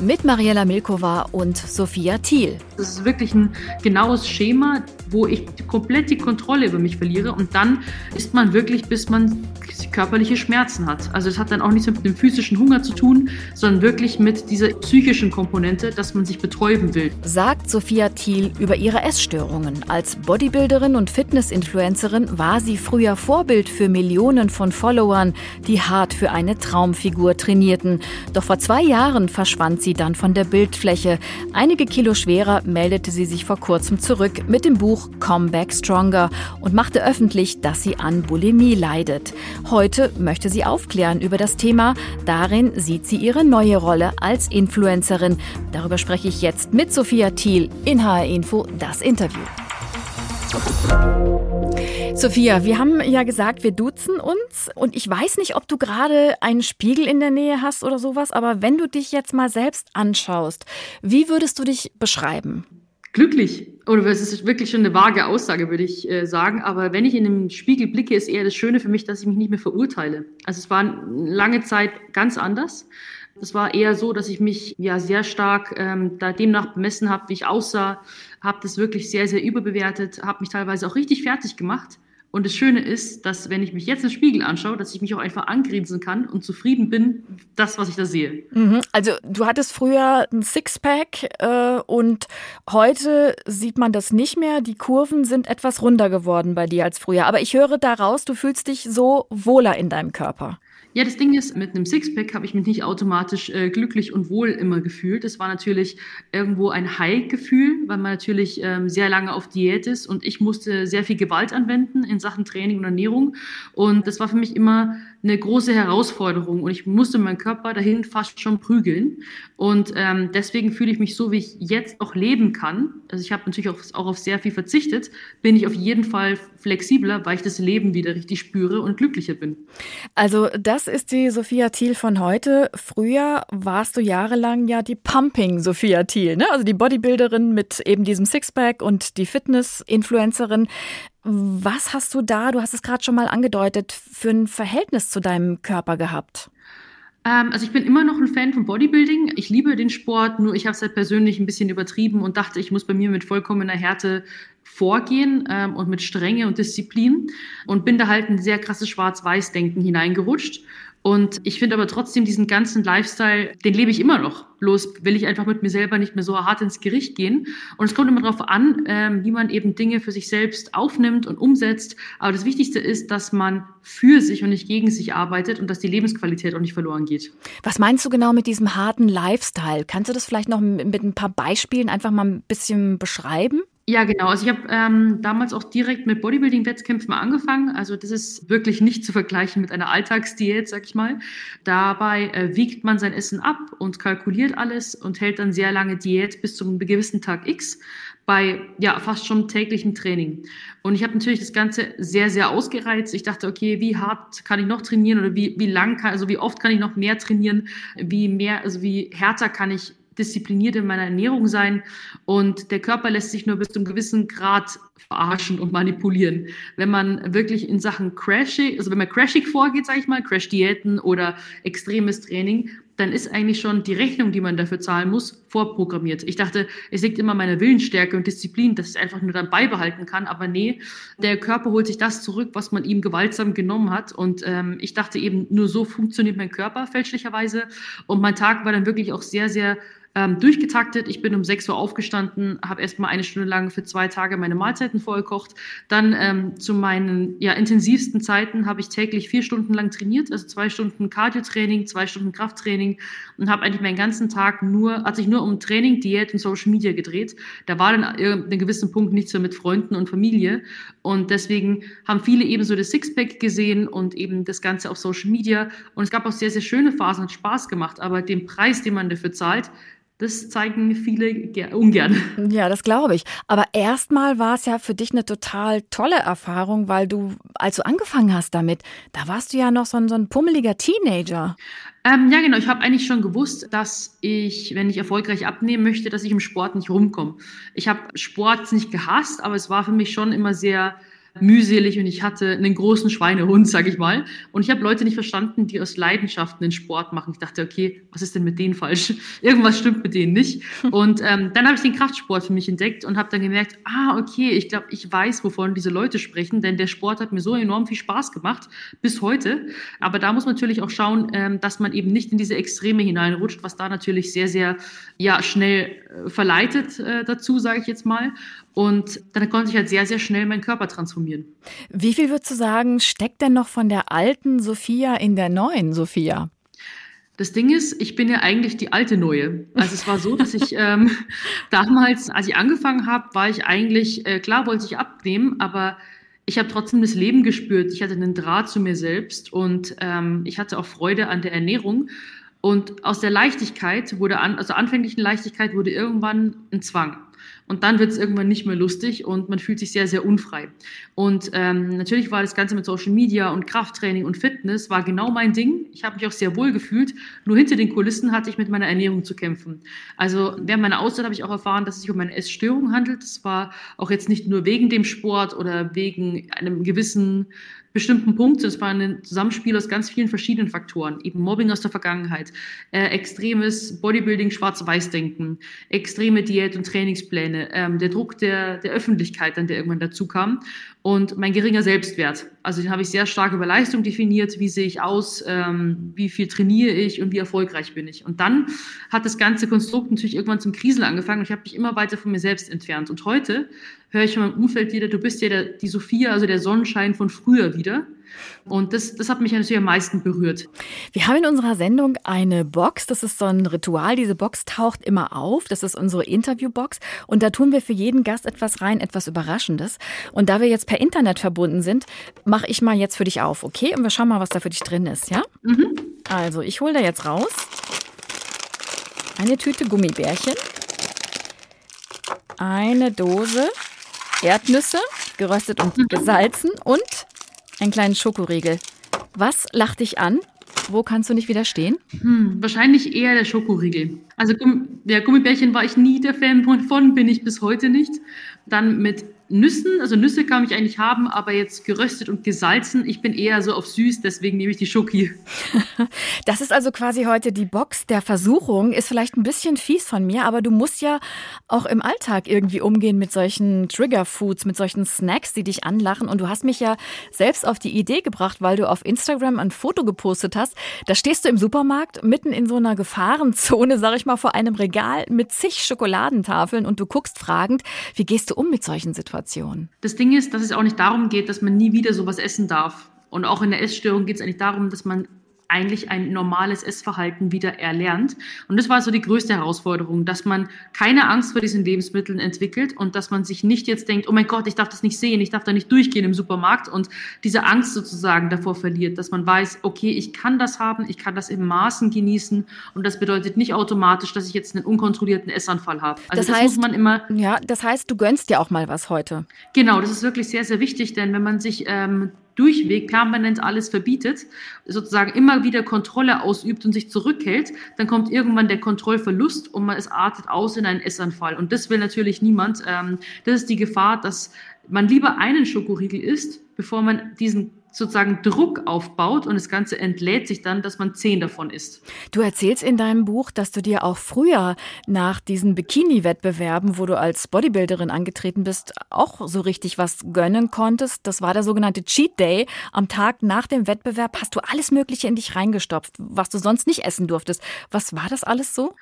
Mit Mariella Milkova und Sophia Thiel. Das ist wirklich ein genaues Schema, wo ich komplett die Kontrolle über mich verliere und dann ist man wirklich, bis man körperliche Schmerzen hat. Also es hat dann auch nichts mit dem physischen Hunger zu tun, sondern wirklich mit dieser psychischen Komponente, dass man sich betäuben will. Sagt Sophia Thiel über ihre Essstörungen. Als Bodybuilderin und Fitness-Influencerin war sie früher Vorbild für Millionen von Followern, die hart für eine Traumfigur trainierten. Doch vor zwei Jahren verschwand sie dann von der Bildfläche. Einige Kilo schwerer meldete sie sich vor kurzem zurück mit dem Buch Come Back Stronger und machte öffentlich, dass sie an Bulimie leidet. Heute möchte sie aufklären über das Thema. Darin sieht sie ihre neue Rolle als Influencerin. Darüber spreche ich jetzt mit Sophia Thiel in HR Info das Interview. Sophia, wir haben ja gesagt, wir duzen uns und ich weiß nicht, ob du gerade einen Spiegel in der Nähe hast oder sowas, aber wenn du dich jetzt mal selbst anschaust, wie würdest du dich beschreiben? glücklich. Oder es ist wirklich schon eine vage Aussage, würde ich äh, sagen. Aber wenn ich in den Spiegel blicke, ist eher das Schöne für mich, dass ich mich nicht mehr verurteile. Also es war lange Zeit ganz anders. Es war eher so, dass ich mich ja sehr stark ähm, da demnach bemessen habe, wie ich aussah, habe das wirklich sehr, sehr überbewertet, habe mich teilweise auch richtig fertig gemacht und das Schöne ist, dass wenn ich mich jetzt im Spiegel anschaue, dass ich mich auch einfach angrinsen kann und zufrieden bin, das, was ich da sehe. Mhm. Also du hattest früher ein Sixpack äh, und heute sieht man das nicht mehr. Die Kurven sind etwas runder geworden bei dir als früher. Aber ich höre daraus, du fühlst dich so wohler in deinem Körper. Ja, das Ding ist, mit einem Sixpack habe ich mich nicht automatisch äh, glücklich und wohl immer gefühlt. Es war natürlich irgendwo ein High-Gefühl, weil man natürlich ähm, sehr lange auf Diät ist und ich musste sehr viel Gewalt anwenden in Sachen Training und Ernährung. Und das war für mich immer eine große Herausforderung und ich musste meinen Körper dahin fast schon prügeln. Und ähm, deswegen fühle ich mich so, wie ich jetzt auch leben kann. Also ich habe natürlich auch, auch auf sehr viel verzichtet, bin ich auf jeden Fall flexibler, weil ich das Leben wieder richtig spüre und glücklicher bin. Also das ist die Sophia Thiel von heute. Früher warst du jahrelang ja die Pumping Sophia Thiel, ne? also die Bodybuilderin mit eben diesem Sixpack und die Fitness-Influencerin. Was hast du da, du hast es gerade schon mal angedeutet, für ein Verhältnis zu deinem Körper gehabt? Ähm, also ich bin immer noch ein Fan von Bodybuilding. Ich liebe den Sport, nur ich habe es halt persönlich ein bisschen übertrieben und dachte, ich muss bei mir mit vollkommener Härte vorgehen ähm, und mit Strenge und Disziplin und bin da halt ein sehr krasses Schwarz-Weiß-Denken hineingerutscht und ich finde aber trotzdem diesen ganzen Lifestyle, den lebe ich immer noch. Bloß will ich einfach mit mir selber nicht mehr so hart ins Gericht gehen. Und es kommt immer darauf an, ähm, wie man eben Dinge für sich selbst aufnimmt und umsetzt. Aber das Wichtigste ist, dass man für sich und nicht gegen sich arbeitet und dass die Lebensqualität auch nicht verloren geht. Was meinst du genau mit diesem harten Lifestyle? Kannst du das vielleicht noch mit ein paar Beispielen einfach mal ein bisschen beschreiben? Ja, genau. Also ich habe ähm, damals auch direkt mit Bodybuilding-Wettkämpfen angefangen. Also das ist wirklich nicht zu vergleichen mit einer Alltagsdiät, sag ich mal. Dabei äh, wiegt man sein Essen ab und kalkuliert alles und hält dann sehr lange Diät bis zum gewissen Tag X bei ja fast schon täglichem Training. Und ich habe natürlich das Ganze sehr, sehr ausgereizt. Ich dachte, okay, wie hart kann ich noch trainieren oder wie, wie lang kann, also wie oft kann ich noch mehr trainieren, wie mehr, also wie härter kann ich diszipliniert in meiner Ernährung sein und der Körper lässt sich nur bis zu einem gewissen Grad verarschen und manipulieren. Wenn man wirklich in Sachen Crashing, also wenn man crashig vorgeht, sage ich mal, Crash-Diäten oder extremes Training, dann ist eigentlich schon die Rechnung, die man dafür zahlen muss, vorprogrammiert. Ich dachte, es liegt immer meiner Willensstärke und Disziplin, dass ich es einfach nur dann beibehalten kann. Aber nee, der Körper holt sich das zurück, was man ihm gewaltsam genommen hat. Und ähm, ich dachte eben, nur so funktioniert mein Körper fälschlicherweise. Und mein Tag war dann wirklich auch sehr, sehr ähm, durchgetaktet. Ich bin um 6 Uhr aufgestanden, habe erstmal eine Stunde lang für zwei Tage meine Mahlzeiten vorgekocht. Dann ähm, zu meinen ja, intensivsten Zeiten habe ich täglich vier Stunden lang trainiert, also zwei Stunden Cardio-Training, zwei Stunden Krafttraining und habe eigentlich meinen ganzen Tag nur, hat sich nur um Training, Diät und Social Media gedreht. Da war dann an gewissen Punkt nichts mehr mit Freunden und Familie. Und deswegen haben viele eben so das Sixpack gesehen und eben das Ganze auf Social Media. Und es gab auch sehr, sehr schöne Phasen, hat Spaß gemacht. Aber den Preis, den man dafür zahlt, das zeigen viele ungern. Ja, das glaube ich. Aber erstmal war es ja für dich eine total tolle Erfahrung, weil du, als du angefangen hast damit, da warst du ja noch so ein, so ein pummeliger Teenager. Ähm, ja, genau. Ich habe eigentlich schon gewusst, dass ich, wenn ich erfolgreich abnehmen möchte, dass ich im Sport nicht rumkomme. Ich habe Sport nicht gehasst, aber es war für mich schon immer sehr mühselig und ich hatte einen großen Schweinehund, sag ich mal. Und ich habe Leute nicht verstanden, die aus Leidenschaften den Sport machen. Ich dachte, okay, was ist denn mit denen falsch? Irgendwas stimmt mit denen nicht. Und ähm, dann habe ich den Kraftsport für mich entdeckt und habe dann gemerkt, ah, okay, ich glaube, ich weiß, wovon diese Leute sprechen, denn der Sport hat mir so enorm viel Spaß gemacht bis heute. Aber da muss man natürlich auch schauen, ähm, dass man eben nicht in diese Extreme hineinrutscht, was da natürlich sehr, sehr ja, schnell äh, verleitet äh, dazu, sage ich jetzt mal. Und dann konnte ich halt sehr, sehr schnell meinen Körper transformieren. Wie viel würdest du sagen, steckt denn noch von der alten Sophia in der neuen Sophia? Das Ding ist, ich bin ja eigentlich die alte Neue. Also es war so, dass ich ähm, damals, als ich angefangen habe, war ich eigentlich, äh, klar wollte ich abnehmen, aber ich habe trotzdem das Leben gespürt. Ich hatte einen Draht zu mir selbst und ähm, ich hatte auch Freude an der Ernährung. Und aus der Leichtigkeit wurde, an, also anfänglichen Leichtigkeit wurde irgendwann ein Zwang. Und dann wird es irgendwann nicht mehr lustig und man fühlt sich sehr, sehr unfrei. Und ähm, natürlich war das Ganze mit Social Media und Krafttraining und Fitness war genau mein Ding. Ich habe mich auch sehr wohl gefühlt. Nur hinter den Kulissen hatte ich mit meiner Ernährung zu kämpfen. Also während meiner Auszeit habe ich auch erfahren, dass es sich um eine Essstörung handelt. Das war auch jetzt nicht nur wegen dem Sport oder wegen einem gewissen bestimmten Punkt. Es war ein Zusammenspiel aus ganz vielen verschiedenen Faktoren. Eben Mobbing aus der Vergangenheit, äh, extremes Bodybuilding, Schwarz-Weiß-Denken, extreme Diät- und Trainingspläne, ähm, der Druck der, der Öffentlichkeit, dann der irgendwann dazu kam und mein geringer Selbstwert. Also den habe ich sehr stark über Leistung definiert. Wie sehe ich aus? Ähm, wie viel trainiere ich und wie erfolgreich bin ich? Und dann hat das ganze Konstrukt natürlich irgendwann zum Kriseln angefangen und ich habe mich immer weiter von mir selbst entfernt. Und heute höre ich von meinem Umfeld wieder, du bist ja der, die Sophia, also der Sonnenschein von früher wieder. Und das, das hat mich natürlich am meisten berührt. Wir haben in unserer Sendung eine Box, das ist so ein Ritual. Diese Box taucht immer auf. Das ist unsere Interviewbox. Und da tun wir für jeden Gast etwas rein, etwas Überraschendes. Und da wir jetzt per Internet verbunden sind, mache ich mal jetzt für dich auf, okay? Und wir schauen mal, was da für dich drin ist, ja? Mhm. Also, ich hole da jetzt raus eine Tüte Gummibärchen, eine Dose Erdnüsse, geröstet und gesalzen und einen kleinen Schokoriegel. Was lacht dich an? Wo kannst du nicht widerstehen? Hm, wahrscheinlich eher der Schokoriegel. Also ja, Gummibärchen war ich nie der Fan von, bin ich bis heute nicht. Dann mit Nüssen, also Nüsse kann ich eigentlich haben, aber jetzt geröstet und gesalzen. Ich bin eher so auf süß, deswegen nehme ich die Schoki. Das ist also quasi heute die Box der Versuchung. Ist vielleicht ein bisschen fies von mir, aber du musst ja auch im Alltag irgendwie umgehen mit solchen Trigger-Foods, mit solchen Snacks, die dich anlachen. Und du hast mich ja selbst auf die Idee gebracht, weil du auf Instagram ein Foto gepostet hast. Da stehst du im Supermarkt mitten in so einer Gefahrenzone, sag ich mal, vor einem Regal mit zig Schokoladentafeln und du guckst fragend, wie gehst du um mit solchen Situationen? Situation. Das Ding ist, dass es auch nicht darum geht, dass man nie wieder sowas essen darf. Und auch in der Essstörung geht es eigentlich darum, dass man eigentlich ein normales Essverhalten wieder erlernt. Und das war so die größte Herausforderung, dass man keine Angst vor diesen Lebensmitteln entwickelt und dass man sich nicht jetzt denkt, oh mein Gott, ich darf das nicht sehen, ich darf da nicht durchgehen im Supermarkt und diese Angst sozusagen davor verliert, dass man weiß, okay, ich kann das haben, ich kann das im Maßen genießen und das bedeutet nicht automatisch, dass ich jetzt einen unkontrollierten Essanfall habe. Also das, das heißt, muss man immer. Ja, das heißt, du gönnst dir auch mal was heute. Genau, das ist wirklich sehr, sehr wichtig, denn wenn man sich ähm, durchweg permanent alles verbietet, sozusagen immer wieder Kontrolle ausübt und sich zurückhält, dann kommt irgendwann der Kontrollverlust und man es artet aus in einen Essanfall. Und das will natürlich niemand. Ähm, das ist die Gefahr, dass man lieber einen Schokoriegel isst, bevor man diesen sozusagen Druck aufbaut und das Ganze entlädt sich dann, dass man zehn davon isst. Du erzählst in deinem Buch, dass du dir auch früher nach diesen Bikini-Wettbewerben, wo du als Bodybuilderin angetreten bist, auch so richtig was gönnen konntest. Das war der sogenannte Cheat Day. Am Tag nach dem Wettbewerb hast du alles Mögliche in dich reingestopft, was du sonst nicht essen durftest. Was war das alles so?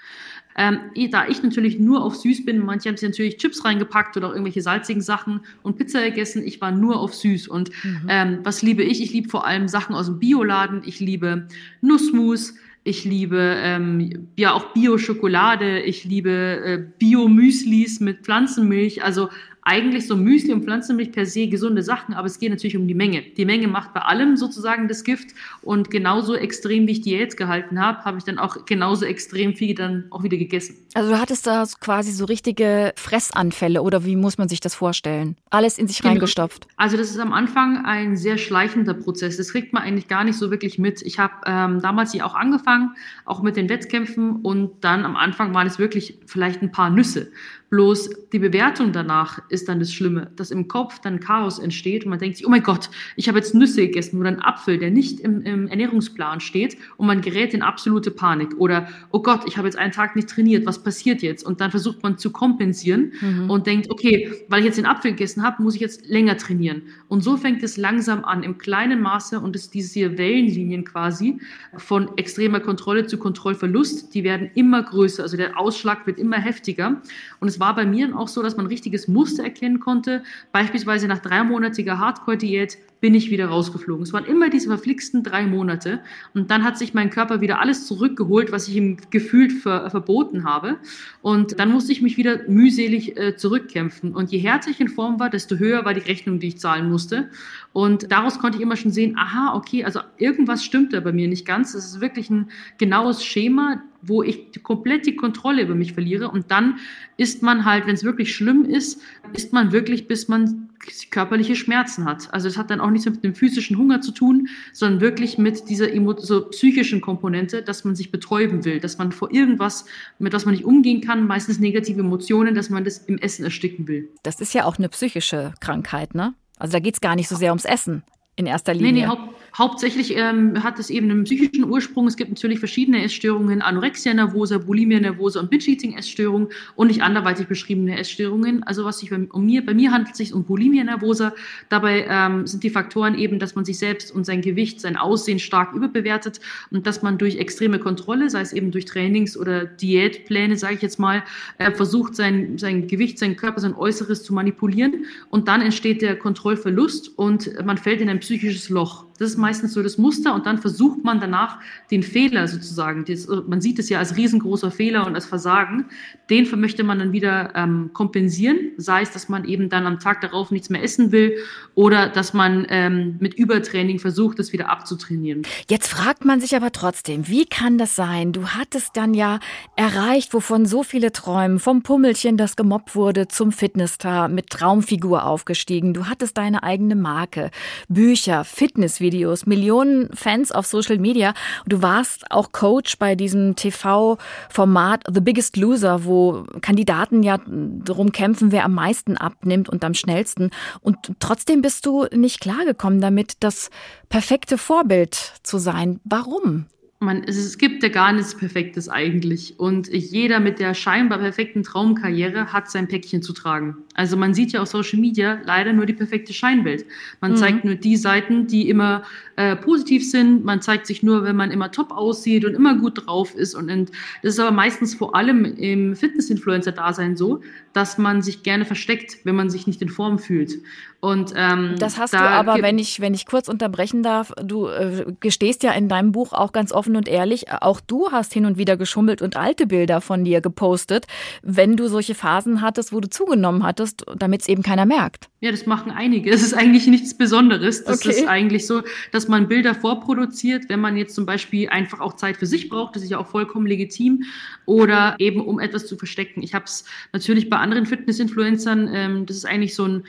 Ähm, da ich natürlich nur auf süß bin, manche haben sich natürlich Chips reingepackt oder irgendwelche salzigen Sachen und Pizza gegessen. Ich war nur auf süß. Und mhm. ähm, was liebe ich? Ich liebe vor allem Sachen aus dem Bioladen. Ich liebe Nussmus. Ich liebe ähm, ja auch Bio-Schokolade. Ich liebe äh, Bio-Müslis mit Pflanzenmilch. Also eigentlich so Müsli und Pflanzenmilch per se gesunde Sachen, aber es geht natürlich um die Menge. Die Menge macht bei allem sozusagen das Gift und genauso extrem, wie ich Diät gehalten habe, habe ich dann auch genauso extrem viel dann auch wieder gegessen. Also du hattest da quasi so richtige Fressanfälle oder wie muss man sich das vorstellen? Alles in sich genau. reingestopft? Also das ist am Anfang ein sehr schleichender Prozess. Das kriegt man eigentlich gar nicht so wirklich mit. Ich habe ähm, damals hier auch angefangen, auch mit den Wettkämpfen und dann am Anfang waren es wirklich vielleicht ein paar Nüsse Bloß die Bewertung danach ist dann das Schlimme, dass im Kopf dann Chaos entsteht und man denkt sich, oh mein Gott, ich habe jetzt Nüsse gegessen oder einen Apfel, der nicht im, im Ernährungsplan steht und man gerät in absolute Panik. Oder, oh Gott, ich habe jetzt einen Tag nicht trainiert, was passiert jetzt? Und dann versucht man zu kompensieren mhm. und denkt, okay, weil ich jetzt den Apfel gegessen habe, muss ich jetzt länger trainieren. Und so fängt es langsam an, im kleinen Maße und es diese hier Wellenlinien quasi von extremer Kontrolle zu Kontrollverlust, die werden immer größer, also der Ausschlag wird immer heftiger. Und es war bei mir auch so, dass man ein richtiges Muster erkennen konnte. Beispielsweise nach dreimonatiger Hardcore-Diät bin ich wieder rausgeflogen. Es waren immer diese verflixten drei Monate. Und dann hat sich mein Körper wieder alles zurückgeholt, was ich ihm gefühlt ver verboten habe. Und dann musste ich mich wieder mühselig äh, zurückkämpfen. Und je härter ich in Form war, desto höher war die Rechnung, die ich zahlen musste. Und daraus konnte ich immer schon sehen, aha, okay, also irgendwas stimmt da bei mir nicht ganz. Das ist wirklich ein genaues Schema, wo ich komplett die Kontrolle über mich verliere. Und dann ist man halt, wenn es wirklich schlimm ist, ist man wirklich, bis man körperliche Schmerzen hat. Also es hat dann auch nichts mit dem physischen Hunger zu tun, sondern wirklich mit dieser so psychischen Komponente, dass man sich betäuben will, dass man vor irgendwas, mit was man nicht umgehen kann, meistens negative Emotionen, dass man das im Essen ersticken will. Das ist ja auch eine psychische Krankheit, ne? Also da geht es gar nicht so sehr ums Essen in erster Linie. Nee, nee, hauptsächlich ähm, hat es eben einen psychischen Ursprung. Es gibt natürlich verschiedene Essstörungen, Anorexia nervosa, Bulimia nervosa und Binge-Eating-Essstörungen und nicht anderweitig beschriebene Essstörungen. Also was sich bei, um mir, bei mir handelt es sich um Bulimia nervosa. Dabei ähm, sind die Faktoren eben, dass man sich selbst und sein Gewicht, sein Aussehen stark überbewertet und dass man durch extreme Kontrolle, sei es eben durch Trainings- oder Diätpläne, sage ich jetzt mal, äh, versucht, sein, sein Gewicht, sein Körper, sein Äußeres zu manipulieren. Und dann entsteht der Kontrollverlust und man fällt in ein psychisches Loch. Das ist meistens so das Muster und dann versucht man danach den Fehler sozusagen, das, man sieht es ja als riesengroßer Fehler und als Versagen, den möchte man dann wieder ähm, kompensieren, sei es, dass man eben dann am Tag darauf nichts mehr essen will oder dass man ähm, mit Übertraining versucht, das wieder abzutrainieren. Jetzt fragt man sich aber trotzdem, wie kann das sein? Du hattest dann ja erreicht, wovon so viele träumen, vom Pummelchen, das gemobbt wurde, zum Fitnessstar mit Traumfigur aufgestiegen. Du hattest deine eigene Marke, Bücher, Fitnessvideos, Videos, Millionen Fans auf Social Media. Du warst auch Coach bei diesem TV-Format The Biggest Loser, wo Kandidaten ja darum kämpfen, wer am meisten abnimmt und am schnellsten. Und trotzdem bist du nicht klargekommen damit, das perfekte Vorbild zu sein. Warum? Man, es, gibt ja gar nichts Perfektes eigentlich. Und jeder mit der scheinbar perfekten Traumkarriere hat sein Päckchen zu tragen. Also man sieht ja auf Social Media leider nur die perfekte Scheinwelt. Man mhm. zeigt nur die Seiten, die immer äh, positiv sind. Man zeigt sich nur, wenn man immer top aussieht und immer gut drauf ist. Und, und das ist aber meistens vor allem im Fitness-Influencer-Dasein so, dass man sich gerne versteckt, wenn man sich nicht in Form fühlt. Und ähm, das hast da du aber, wenn ich wenn ich kurz unterbrechen darf, du äh, gestehst ja in deinem Buch auch ganz offen und ehrlich, auch du hast hin und wieder geschummelt und alte Bilder von dir gepostet, wenn du solche Phasen hattest, wo du zugenommen hattest, damit es eben keiner merkt. Ja, das machen einige. Es ist eigentlich nichts Besonderes. Das okay. ist eigentlich so, dass man Bilder vorproduziert, wenn man jetzt zum Beispiel einfach auch Zeit für sich braucht. Das ist ja auch vollkommen legitim. Oder eben um etwas zu verstecken. Ich habe es natürlich bei anderen Fitness-Influencern, ähm, das ist eigentlich so ein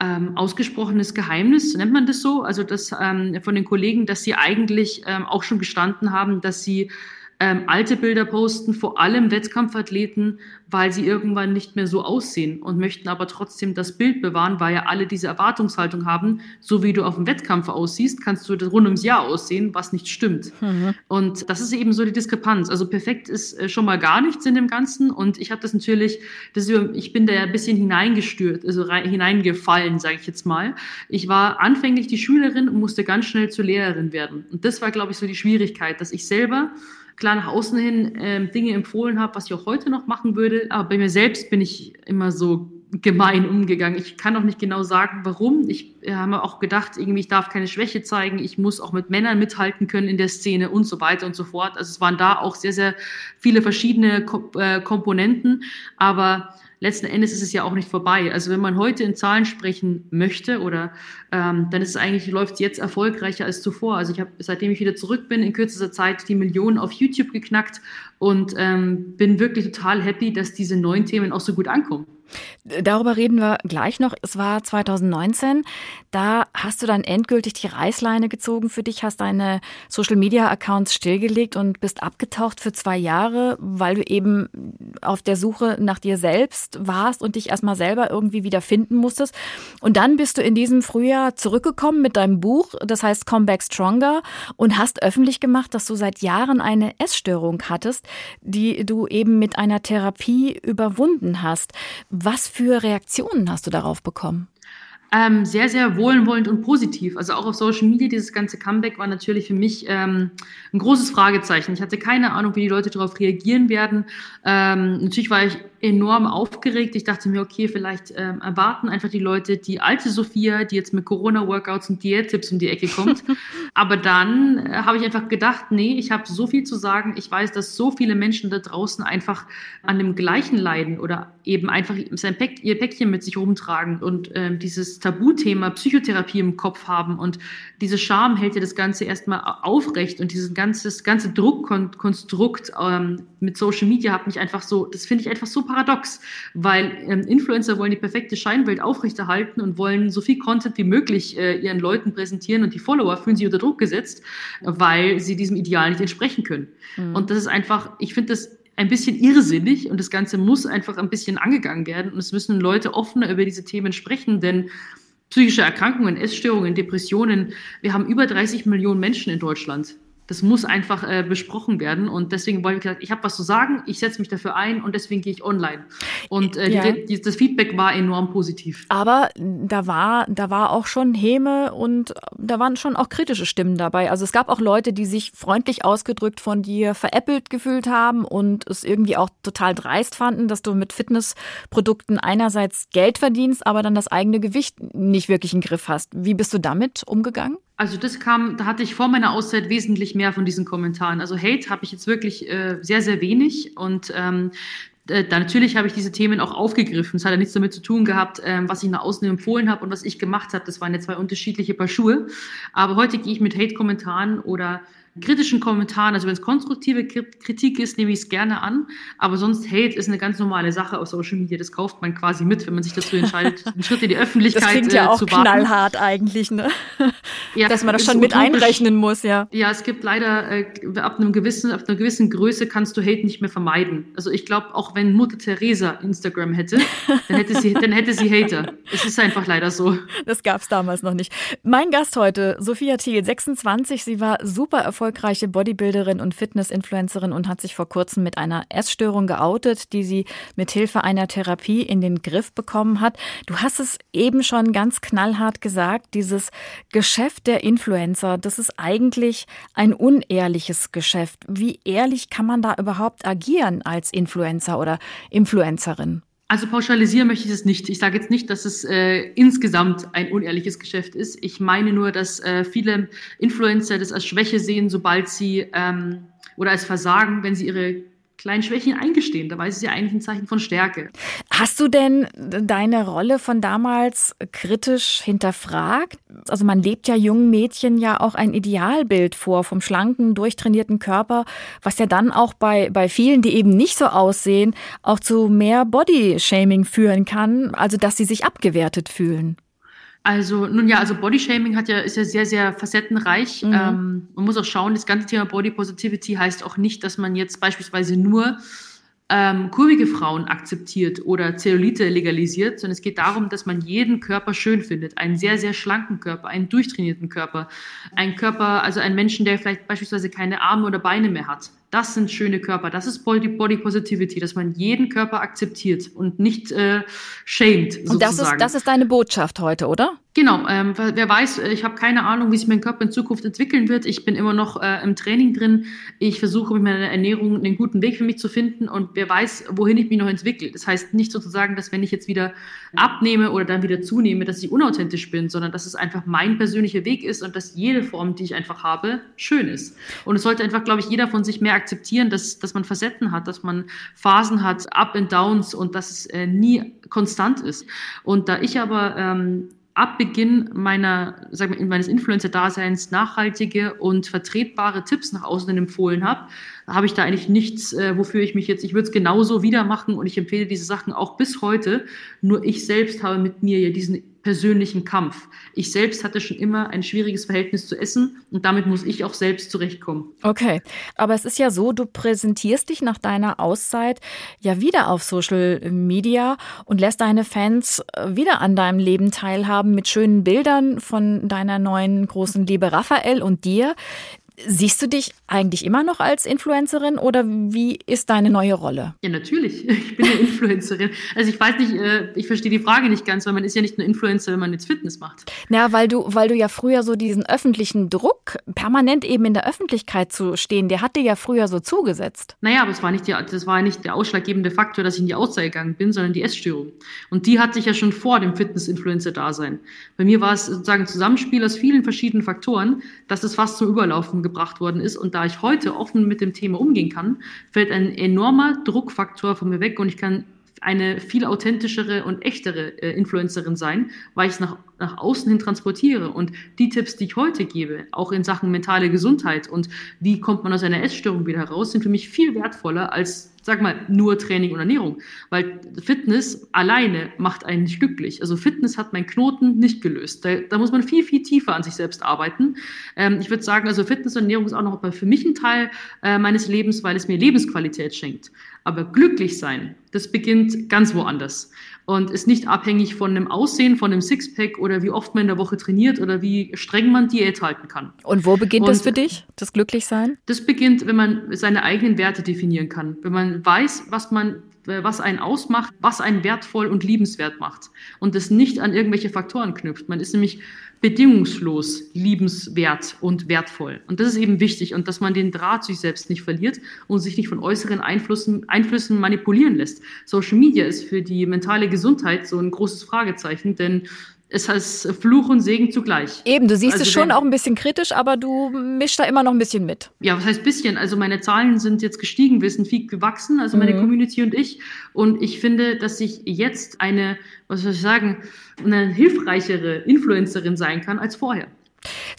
ähm, ausgesprochenes Geheimnis, nennt man das so? Also das ähm, von den Kollegen, dass sie eigentlich ähm, auch schon gestanden haben, dass sie ähm, alte Bilder posten, vor allem Wettkampfathleten, weil sie irgendwann nicht mehr so aussehen und möchten aber trotzdem das Bild bewahren, weil ja alle diese Erwartungshaltung haben, so wie du auf dem Wettkampf aussiehst, kannst du rund ums Jahr aussehen, was nicht stimmt. Mhm. Und das ist eben so die Diskrepanz. Also perfekt ist äh, schon mal gar nichts in dem Ganzen und ich habe das natürlich, das über, ich bin da ja ein bisschen hineingestürzt, also rein, hineingefallen, sage ich jetzt mal. Ich war anfänglich die Schülerin und musste ganz schnell zur Lehrerin werden. Und das war, glaube ich, so die Schwierigkeit, dass ich selber klar nach außen hin äh, Dinge empfohlen habe, was ich auch heute noch machen würde. Aber bei mir selbst bin ich immer so gemein umgegangen. Ich kann auch nicht genau sagen, warum. Ich äh, habe auch gedacht, irgendwie, ich darf keine Schwäche zeigen, ich muss auch mit Männern mithalten können in der Szene und so weiter und so fort. Also es waren da auch sehr, sehr viele verschiedene Ko äh, Komponenten. Aber letzten Endes ist es ja auch nicht vorbei. Also wenn man heute in Zahlen sprechen möchte oder ähm, dann ist es eigentlich, läuft es jetzt erfolgreicher als zuvor. Also ich habe, seitdem ich wieder zurück bin, in kürzester Zeit die Millionen auf YouTube geknackt und ähm, bin wirklich total happy, dass diese neuen Themen auch so gut ankommen. Darüber reden wir gleich noch. Es war 2019. Da hast du dann endgültig die Reißleine gezogen für dich, hast deine Social Media Accounts stillgelegt und bist abgetaucht für zwei Jahre, weil du eben auf der Suche nach dir selbst warst und dich erstmal selber irgendwie wieder finden musstest. Und dann bist du in diesem Frühjahr zurückgekommen mit deinem Buch, das heißt Come Back Stronger und hast öffentlich gemacht, dass du seit Jahren eine Essstörung hattest, die du eben mit einer Therapie überwunden hast. Was für Reaktionen hast du darauf bekommen? Ähm, sehr, sehr wohlwollend und positiv. Also auch auf Social Media, dieses ganze Comeback war natürlich für mich ähm, ein großes Fragezeichen. Ich hatte keine Ahnung, wie die Leute darauf reagieren werden. Ähm, natürlich war ich enorm aufgeregt. Ich dachte mir, okay, vielleicht ähm, erwarten einfach die Leute die alte Sophia, die jetzt mit Corona-Workouts und Diättipps um die Ecke kommt. Aber dann äh, habe ich einfach gedacht, nee, ich habe so viel zu sagen. Ich weiß, dass so viele Menschen da draußen einfach an dem gleichen leiden oder eben einfach sein Päck, ihr Päckchen mit sich rumtragen und äh, dieses Tabuthema Psychotherapie im Kopf haben. Und diese Scham hält ja das Ganze erstmal aufrecht und dieses ganze, ganze Druckkonstrukt ähm, mit Social Media hat mich einfach so, das finde ich einfach so paradox, weil ähm, Influencer wollen die perfekte Scheinwelt aufrechterhalten und wollen so viel Content wie möglich äh, ihren Leuten präsentieren und die Follower fühlen sich unter Druck gesetzt, weil sie diesem Ideal nicht entsprechen können. Mhm. Und das ist einfach, ich finde das ein bisschen irrsinnig und das Ganze muss einfach ein bisschen angegangen werden und es müssen Leute offener über diese Themen sprechen, denn psychische Erkrankungen, Essstörungen, Depressionen, wir haben über 30 Millionen Menschen in Deutschland das muss einfach äh, besprochen werden. Und deswegen wollte ich gesagt, ich habe was zu sagen, ich setze mich dafür ein und deswegen gehe ich online. Und äh, ja. die, die, das Feedback war enorm positiv. Aber da war, da war auch schon Häme und da waren schon auch kritische Stimmen dabei. Also es gab auch Leute, die sich freundlich ausgedrückt von dir veräppelt gefühlt haben und es irgendwie auch total dreist fanden, dass du mit Fitnessprodukten einerseits Geld verdienst, aber dann das eigene Gewicht nicht wirklich im Griff hast. Wie bist du damit umgegangen? Also das kam, da hatte ich vor meiner Auszeit wesentlich mehr von diesen Kommentaren. Also Hate habe ich jetzt wirklich äh, sehr, sehr wenig und ähm, da, natürlich habe ich diese Themen auch aufgegriffen. Es hat ja nichts damit zu tun gehabt, ähm, was ich nach außen empfohlen habe und was ich gemacht habe. Das waren ja zwei unterschiedliche Paar Schuhe. Aber heute gehe ich mit Hate-Kommentaren oder kritischen Kommentaren, also wenn es konstruktive Kritik ist, nehme ich es gerne an. Aber sonst Hate ist eine ganz normale Sache auf Social Media. Das kauft man quasi mit, wenn man sich dazu entscheidet, einen Schritt in die Öffentlichkeit das klingt ja äh, auch knallhart eigentlich, ne? Ja, Dass man das schon mit einrechnen muss, ja. Ja, es gibt leider äh, ab einem gewissen, ab einer gewissen Größe kannst du Hate nicht mehr vermeiden. Also ich glaube, auch wenn Mutter Teresa Instagram hätte, dann hätte sie, dann hätte sie Hater. Es ist einfach leider so. Das gab es damals noch nicht. Mein Gast heute, Sophia Thiel, 26. Sie war super erfolgreich erfolgreiche Bodybuilderin und Fitness-Influencerin und hat sich vor kurzem mit einer Essstörung geoutet, die sie mit Hilfe einer Therapie in den Griff bekommen hat. Du hast es eben schon ganz knallhart gesagt, dieses Geschäft der Influencer, das ist eigentlich ein unehrliches Geschäft. Wie ehrlich kann man da überhaupt agieren als Influencer oder Influencerin? Also pauschalisieren möchte ich es nicht. Ich sage jetzt nicht, dass es äh, insgesamt ein unehrliches Geschäft ist. Ich meine nur, dass äh, viele Influencer das als Schwäche sehen, sobald sie ähm, oder als Versagen, wenn sie ihre kleinen Schwächen eingestehen. Dabei ist es ja eigentlich ein Zeichen von Stärke. Hast du denn deine Rolle von damals kritisch hinterfragt? Also man lebt ja jungen Mädchen ja auch ein Idealbild vor vom schlanken, durchtrainierten Körper, was ja dann auch bei, bei vielen, die eben nicht so aussehen, auch zu mehr Bodyshaming führen kann, also dass sie sich abgewertet fühlen. Also, nun ja, also Bodyshaming hat ja, ist ja sehr, sehr facettenreich. Mhm. Ähm, man muss auch schauen, das ganze Thema Body Positivity heißt auch nicht, dass man jetzt beispielsweise nur ähm, kurvige Frauen akzeptiert oder Zellulite legalisiert, sondern es geht darum, dass man jeden Körper schön findet. Einen sehr, sehr schlanken Körper, einen durchtrainierten Körper. Einen Körper, also einen Menschen, der vielleicht beispielsweise keine Arme oder Beine mehr hat. Das sind schöne Körper. Das ist Body, Body Positivity, dass man jeden Körper akzeptiert und nicht äh, shamed. Sozusagen. Und das ist, das ist deine Botschaft heute, oder? Genau. Ähm, wer weiß, ich habe keine Ahnung, wie sich mein Körper in Zukunft entwickeln wird. Ich bin immer noch äh, im Training drin. Ich versuche mit meiner Ernährung einen guten Weg für mich zu finden und wer weiß, wohin ich mich noch entwickle. Das heißt nicht sozusagen, dass wenn ich jetzt wieder abnehme oder dann wieder zunehme, dass ich unauthentisch bin, sondern dass es einfach mein persönlicher Weg ist und dass jede Form, die ich einfach habe, schön ist. Und es sollte einfach, glaube ich, jeder von sich mehr akzeptieren, dass, dass man Facetten hat, dass man Phasen hat, Up and Downs und dass es äh, nie konstant ist. Und da ich aber ähm, ab Beginn meiner, sag mal, meines Influencer-Daseins nachhaltige und vertretbare Tipps nach außen empfohlen habe, habe ich da eigentlich nichts, äh, wofür ich mich jetzt, ich würde es genauso wieder machen und ich empfehle diese Sachen auch bis heute. Nur ich selbst habe mit mir ja diesen persönlichen Kampf. Ich selbst hatte schon immer ein schwieriges Verhältnis zu Essen und damit muss ich auch selbst zurechtkommen. Okay, aber es ist ja so, du präsentierst dich nach deiner Auszeit ja wieder auf Social Media und lässt deine Fans äh, wieder an deinem Leben teilhaben mit schönen Bildern von deiner neuen großen Liebe Raphael und dir. Siehst du dich eigentlich immer noch als Influencerin oder wie ist deine neue Rolle? Ja, natürlich. Ich bin eine Influencerin. Also ich weiß nicht, äh, ich verstehe die Frage nicht ganz, weil man ist ja nicht nur Influencer, wenn man jetzt Fitness macht. Ja, weil du, weil du ja früher so diesen öffentlichen Druck, permanent eben in der Öffentlichkeit zu stehen, der hat dir ja früher so zugesetzt. Naja, aber es war nicht die, das war nicht der ausschlaggebende Faktor, dass ich in die Auszeit gegangen bin, sondern die Essstörung. Und die hatte ich ja schon vor dem Fitness-Influencer-Dasein. Bei mir war es sozusagen ein Zusammenspiel aus vielen verschiedenen Faktoren, dass es fast zum Überlaufen gebracht worden ist. Und da ich heute offen mit dem Thema umgehen kann, fällt ein enormer Druckfaktor von mir weg und ich kann eine viel authentischere und echtere äh, Influencerin sein, weil ich es nach, nach außen hin transportiere. Und die Tipps, die ich heute gebe, auch in Sachen mentale Gesundheit und wie kommt man aus einer Essstörung wieder heraus, sind für mich viel wertvoller als sag mal, nur Training und Ernährung. Weil Fitness alleine macht einen nicht glücklich. Also Fitness hat meinen Knoten nicht gelöst. Da, da muss man viel, viel tiefer an sich selbst arbeiten. Ähm, ich würde sagen, also Fitness und Ernährung ist auch noch für mich ein Teil äh, meines Lebens, weil es mir Lebensqualität schenkt. Aber glücklich sein, das beginnt ganz woanders und ist nicht abhängig von dem Aussehen, von dem Sixpack oder wie oft man in der Woche trainiert oder wie streng man Diät halten kann. Und wo beginnt und das für dich, das Glücklichsein? Das beginnt, wenn man seine eigenen Werte definieren kann, wenn man weiß, was man was einen ausmacht, was einen wertvoll und liebenswert macht und das nicht an irgendwelche Faktoren knüpft. Man ist nämlich bedingungslos liebenswert und wertvoll. Und das ist eben wichtig und dass man den Draht sich selbst nicht verliert und sich nicht von äußeren Einflüssen, Einflüssen manipulieren lässt. Social Media ist für die mentale Gesundheit so ein großes Fragezeichen, denn es heißt Fluch und Segen zugleich. Eben, du siehst also es schon auch ein bisschen kritisch, aber du mischst da immer noch ein bisschen mit. Ja, was heißt bisschen? Also meine Zahlen sind jetzt gestiegen, wir sind viel gewachsen, also meine mhm. Community und ich. Und ich finde, dass ich jetzt eine, was soll ich sagen, eine hilfreichere Influencerin sein kann als vorher.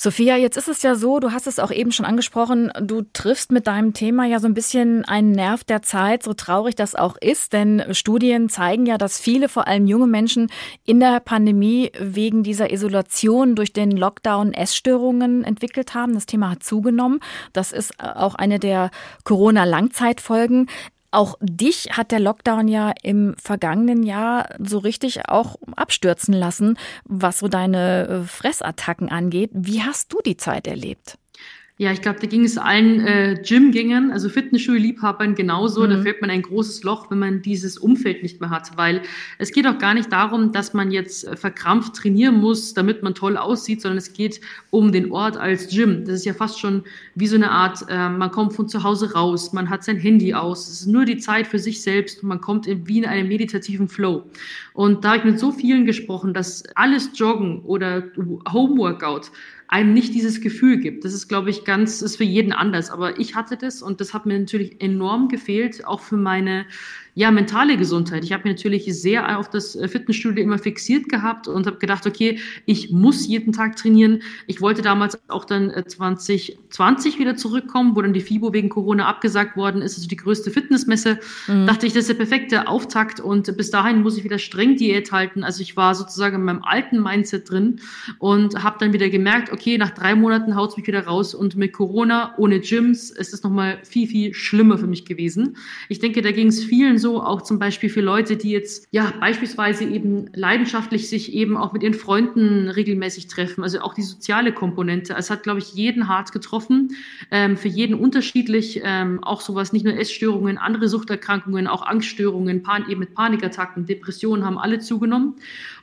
Sophia, jetzt ist es ja so, du hast es auch eben schon angesprochen, du triffst mit deinem Thema ja so ein bisschen einen Nerv der Zeit, so traurig das auch ist, denn Studien zeigen ja, dass viele, vor allem junge Menschen, in der Pandemie wegen dieser Isolation durch den Lockdown Essstörungen entwickelt haben. Das Thema hat zugenommen. Das ist auch eine der Corona-Langzeitfolgen. Auch dich hat der Lockdown ja im vergangenen Jahr so richtig auch abstürzen lassen, was so deine äh, Fressattacken angeht. Wie hast du die Zeit erlebt? Ja, ich glaube, da ging es allen äh, Gym-Gängern, also Fitnessstudio-Liebhabern genauso. Mhm. Da fällt man ein großes Loch, wenn man dieses Umfeld nicht mehr hat, weil es geht auch gar nicht darum, dass man jetzt äh, verkrampft trainieren muss, damit man toll aussieht, sondern es geht um den Ort als Gym. Das ist ja fast schon wie so eine Art, äh, man kommt von zu Hause raus, man hat sein Handy aus, es ist nur die Zeit für sich selbst und man kommt in, wie in einem meditativen Flow. Und da habe ich mit so vielen gesprochen, dass alles Joggen oder Homeworkout einem nicht dieses Gefühl gibt. Das ist, glaube ich, ganz, ist für jeden anders. Aber ich hatte das und das hat mir natürlich enorm gefehlt, auch für meine ja, mentale Gesundheit. Ich habe mich natürlich sehr auf das äh, Fitnessstudio immer fixiert gehabt und habe gedacht, okay, ich muss jeden Tag trainieren. Ich wollte damals auch dann 2020 äh, wieder zurückkommen, wo dann die FIBO wegen Corona abgesagt worden ist, also die größte Fitnessmesse. Mhm. Dachte ich, das ist der perfekte Auftakt und bis dahin muss ich wieder streng Diät halten. Also ich war sozusagen in meinem alten Mindset drin und habe dann wieder gemerkt, okay, nach drei Monaten haut es mich wieder raus und mit Corona ohne Gyms ist es nochmal viel, viel schlimmer für mich gewesen. Ich denke, da ging es vielen so, auch zum Beispiel für Leute, die jetzt ja beispielsweise eben leidenschaftlich sich eben auch mit ihren Freunden regelmäßig treffen, also auch die soziale Komponente. Es hat, glaube ich, jeden hart getroffen, ähm, für jeden unterschiedlich, ähm, auch sowas, nicht nur Essstörungen, andere Suchterkrankungen, auch Angststörungen, Pan eben mit Panikattacken, Depressionen haben alle zugenommen.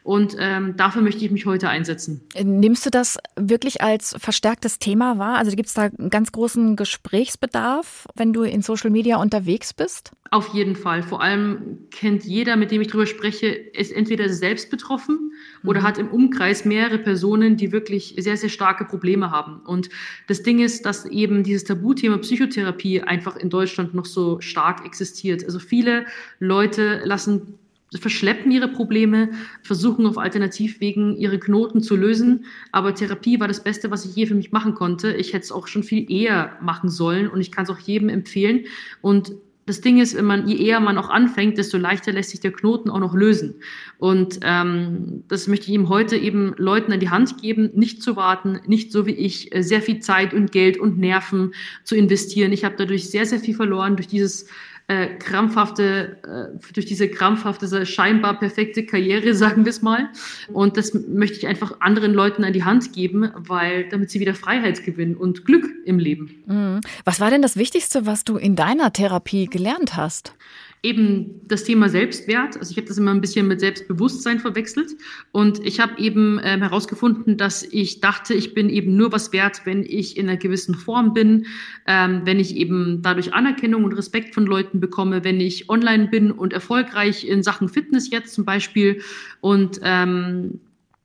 Und ähm, dafür möchte ich mich heute einsetzen. Nimmst du das wirklich als verstärktes Thema wahr? Also gibt es da einen ganz großen Gesprächsbedarf, wenn du in Social Media unterwegs bist? Auf jeden Fall. Vor allem kennt jeder, mit dem ich darüber spreche, ist entweder selbst betroffen mhm. oder hat im Umkreis mehrere Personen, die wirklich sehr, sehr starke Probleme haben. Und das Ding ist, dass eben dieses Tabuthema Psychotherapie einfach in Deutschland noch so stark existiert. Also viele Leute lassen verschleppen ihre Probleme, versuchen auf Alternativwegen ihre Knoten zu lösen. Aber Therapie war das Beste, was ich je für mich machen konnte. Ich hätte es auch schon viel eher machen sollen und ich kann es auch jedem empfehlen. Und das Ding ist, wenn man, je eher man auch anfängt, desto leichter lässt sich der Knoten auch noch lösen. Und ähm, das möchte ich ihm heute eben Leuten an die Hand geben, nicht zu warten, nicht so wie ich, äh, sehr viel Zeit und Geld und Nerven zu investieren. Ich habe dadurch sehr, sehr viel verloren durch dieses äh, krampfhafte, äh, durch diese krampfhafte, scheinbar perfekte Karriere, sagen wir es mal. Und das möchte ich einfach anderen Leuten an die Hand geben, weil damit sie wieder Freiheit gewinnen und Glück im Leben. Mhm. Was war denn das Wichtigste, was du in deiner Therapie gelernt hast? Eben das Thema Selbstwert. Also ich habe das immer ein bisschen mit Selbstbewusstsein verwechselt. Und ich habe eben ähm, herausgefunden, dass ich dachte, ich bin eben nur was wert, wenn ich in einer gewissen Form bin, ähm, wenn ich eben dadurch Anerkennung und Respekt von Leuten bekomme, wenn ich online bin und erfolgreich in Sachen Fitness jetzt zum Beispiel. Und ähm,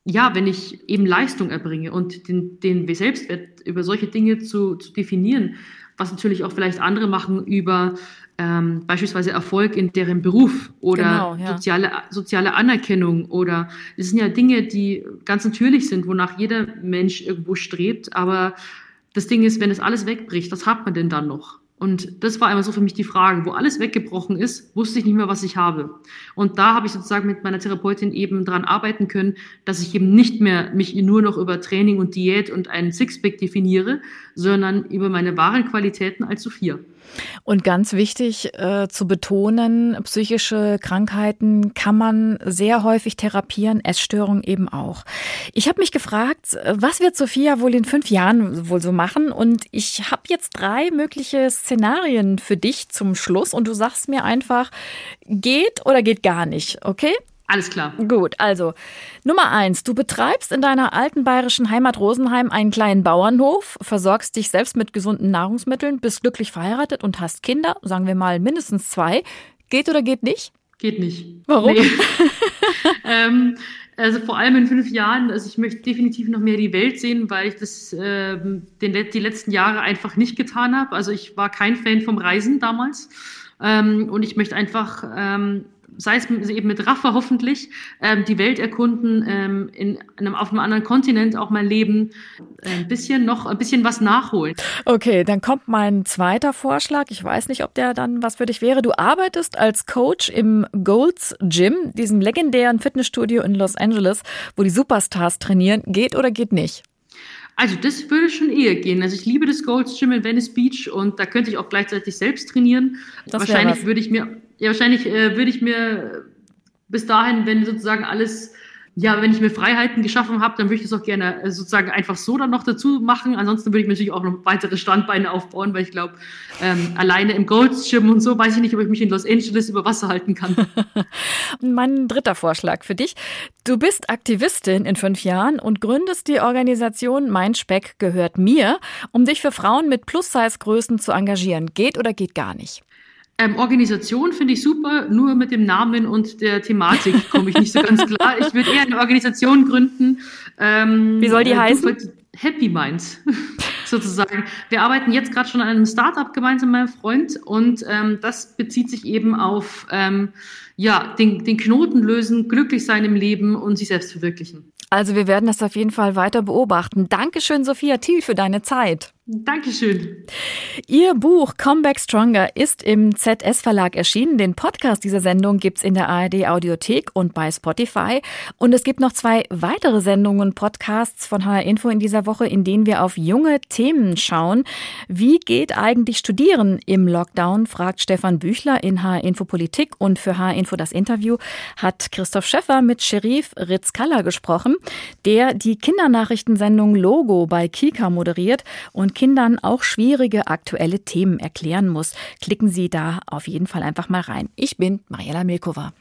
ja, wenn ich eben Leistung erbringe und den, den Selbstwert über solche Dinge zu, zu definieren, was natürlich auch vielleicht andere machen über ähm, beispielsweise Erfolg in deren Beruf oder genau, ja. soziale, soziale Anerkennung oder das sind ja Dinge, die ganz natürlich sind, wonach jeder Mensch irgendwo strebt. Aber das Ding ist, wenn es alles wegbricht, was hat man denn dann noch? Und das war immer so für mich die Frage, wo alles weggebrochen ist, wusste ich nicht mehr, was ich habe. Und da habe ich sozusagen mit meiner Therapeutin eben dran arbeiten können, dass ich eben nicht mehr mich nur noch über Training und Diät und einen Sixpack definiere, sondern über meine wahren Qualitäten als Sophia. Und ganz wichtig äh, zu betonen, psychische Krankheiten kann man sehr häufig therapieren, Essstörungen eben auch. Ich habe mich gefragt, was wird Sophia wohl in fünf Jahren wohl so machen? Und ich habe jetzt drei mögliche Szenarien für dich zum Schluss und du sagst mir einfach, geht oder geht gar nicht, okay? Alles klar. Gut, also Nummer eins, du betreibst in deiner alten bayerischen Heimat Rosenheim einen kleinen Bauernhof, versorgst dich selbst mit gesunden Nahrungsmitteln, bist glücklich verheiratet und hast Kinder, sagen wir mal mindestens zwei. Geht oder geht nicht? Geht nicht. Warum? Nee. ähm, also vor allem in fünf Jahren, also ich möchte definitiv noch mehr die Welt sehen, weil ich das äh, den, die letzten Jahre einfach nicht getan habe. Also ich war kein Fan vom Reisen damals. Ähm, und ich möchte einfach ähm, sei es eben mit Raffa hoffentlich, ähm, die Welt erkunden, ähm, in einem, auf einem anderen Kontinent auch mal leben, ein bisschen noch, ein bisschen was nachholen. Okay, dann kommt mein zweiter Vorschlag. Ich weiß nicht, ob der dann was für dich wäre. Du arbeitest als Coach im Golds Gym, diesem legendären Fitnessstudio in Los Angeles, wo die Superstars trainieren. Geht oder geht nicht? Also das würde schon eher gehen. Also ich liebe das Gold's Gym in Venice Beach und da könnte ich auch gleichzeitig selbst trainieren. Das wahrscheinlich würde ich mir, ja wahrscheinlich äh, würde ich mir bis dahin, wenn sozusagen alles ja, wenn ich mir Freiheiten geschaffen habe, dann würde ich das auch gerne äh, sozusagen einfach so dann noch dazu machen. Ansonsten würde ich mir natürlich auch noch weitere Standbeine aufbauen, weil ich glaube, ähm, alleine im Gold's Gym und so weiß ich nicht, ob ich mich in Los Angeles über Wasser halten kann. mein dritter Vorschlag für dich. Du bist Aktivistin in fünf Jahren und gründest die Organisation Mein Speck gehört mir, um dich für Frauen mit Plus-Size-Größen zu engagieren. Geht oder geht gar nicht? Ähm, Organisation finde ich super, nur mit dem Namen und der Thematik komme ich nicht so ganz klar. Ich würde eher eine Organisation gründen. Ähm, Wie soll die äh, heißen? Happy Minds, sozusagen. Wir arbeiten jetzt gerade schon an einem Startup gemeinsam mit meinem Freund und ähm, das bezieht sich eben auf ähm, ja, den, den Knoten lösen, glücklich sein im Leben und sich selbst verwirklichen. Also wir werden das auf jeden Fall weiter beobachten. Dankeschön, Sophia Thiel, für deine Zeit. Dankeschön. Ihr Buch Comeback Stronger ist im ZS Verlag erschienen. Den Podcast dieser Sendung gibt's in der ARD Audiothek und bei Spotify. Und es gibt noch zwei weitere Sendungen Podcasts von HR Info in dieser Woche, in denen wir auf junge Themen schauen. Wie geht eigentlich Studieren im Lockdown, fragt Stefan Büchler in HR Info Politik. Und für HR Info das Interview hat Christoph Schäffer mit Sheriff Ritz-Kaller gesprochen, der die Kindernachrichtensendung Logo bei Kika moderiert und Kindern auch schwierige aktuelle Themen erklären muss. Klicken Sie da auf jeden Fall einfach mal rein. Ich bin Mariella Milkova.